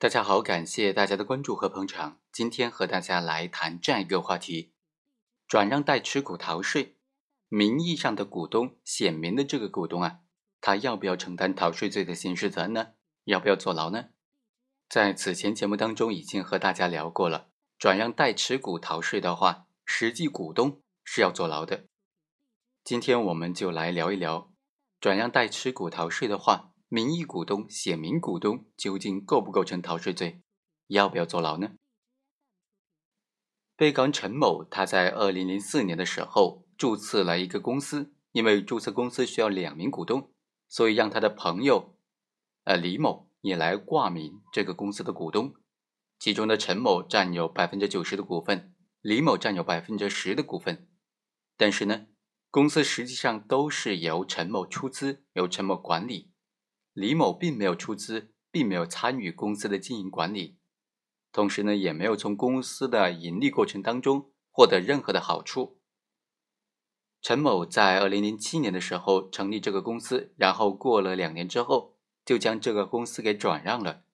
大家好，感谢大家的关注和捧场。今天和大家来谈这样一个话题：转让代持股逃税，名义上的股东显明的这个股东啊，他要不要承担逃税罪的刑事责任呢？要不要坐牢呢？在此前节目当中已经和大家聊过了，转让代持股逃税的话，实际股东是要坐牢的。今天我们就来聊一聊，转让代持股逃税的话。名义股东、显名股东究竟构不构成逃税罪？要不要坐牢呢？被告人陈某，他在二零零四年的时候注册了一个公司，因为注册公司需要两名股东，所以让他的朋友，呃李某也来挂名这个公司的股东。其中的陈某占有百分之九十的股份，李某占有百分之十的股份。但是呢，公司实际上都是由陈某出资，由陈某管理。李某并没有出资，并没有参与公司的经营管理，同时呢，也没有从公司的盈利过程当中获得任何的好处。陈某在二零零七年的时候成立这个公司，然后过了两年之后，就将这个公司给转让了，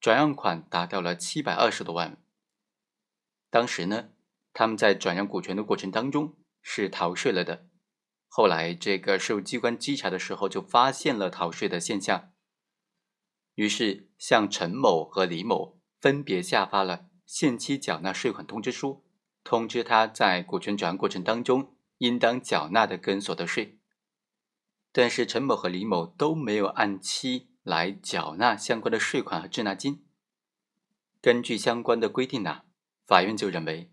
转让款达到了七百二十多万。当时呢，他们在转让股权的过程当中是逃税了的。后来，这个税务机关稽查的时候，就发现了逃税的现象，于是向陈某和李某分别下发了限期缴纳税款通知书，通知他在股权转让过程当中应当缴纳的个人所得税。但是陈某和李某都没有按期来缴纳相关的税款和滞纳金。根据相关的规定呢，法院就认为，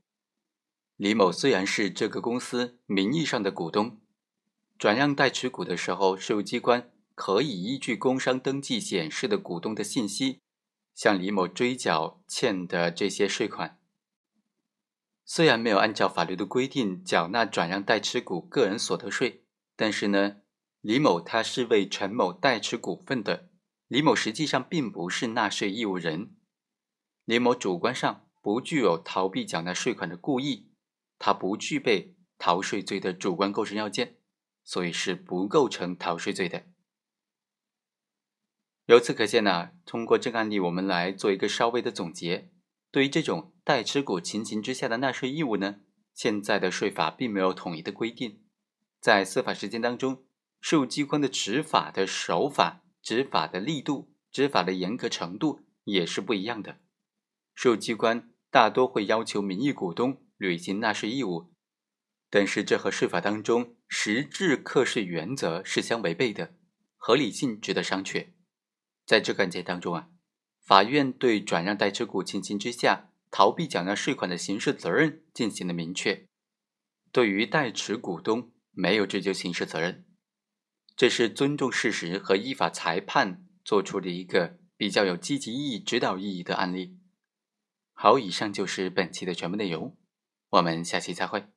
李某虽然是这个公司名义上的股东。转让代持股的时候，税务机关可以依据工商登记显示的股东的信息，向李某追缴欠的这些税款。虽然没有按照法律的规定缴纳转让代持股个人所得税，但是呢，李某他是为陈某代持股份的，李某实际上并不是纳税义务人。李某主观上不具有逃避缴纳税款的故意，他不具备逃税罪的主观构成要件。所以是不构成逃税罪的。由此可见呢，通过这个案例，我们来做一个稍微的总结。对于这种代持股情形之下的纳税义务呢，现在的税法并没有统一的规定。在司法实践当中，税务机关的执法的手法、执法的力度、执法的严格程度也是不一样的。税务机关大多会要求名义股东履行纳税义务。但是这和税法当中实质课税原则是相违背的，合理性值得商榷。在这个案件当中啊，法院对转让代持股情形之下逃避缴纳税款的刑事责任进行了明确，对于代持股东没有追究刑事责任，这是尊重事实和依法裁判做出的一个比较有积极意义、指导意义的案例。好，以上就是本期的全部内容，我们下期再会。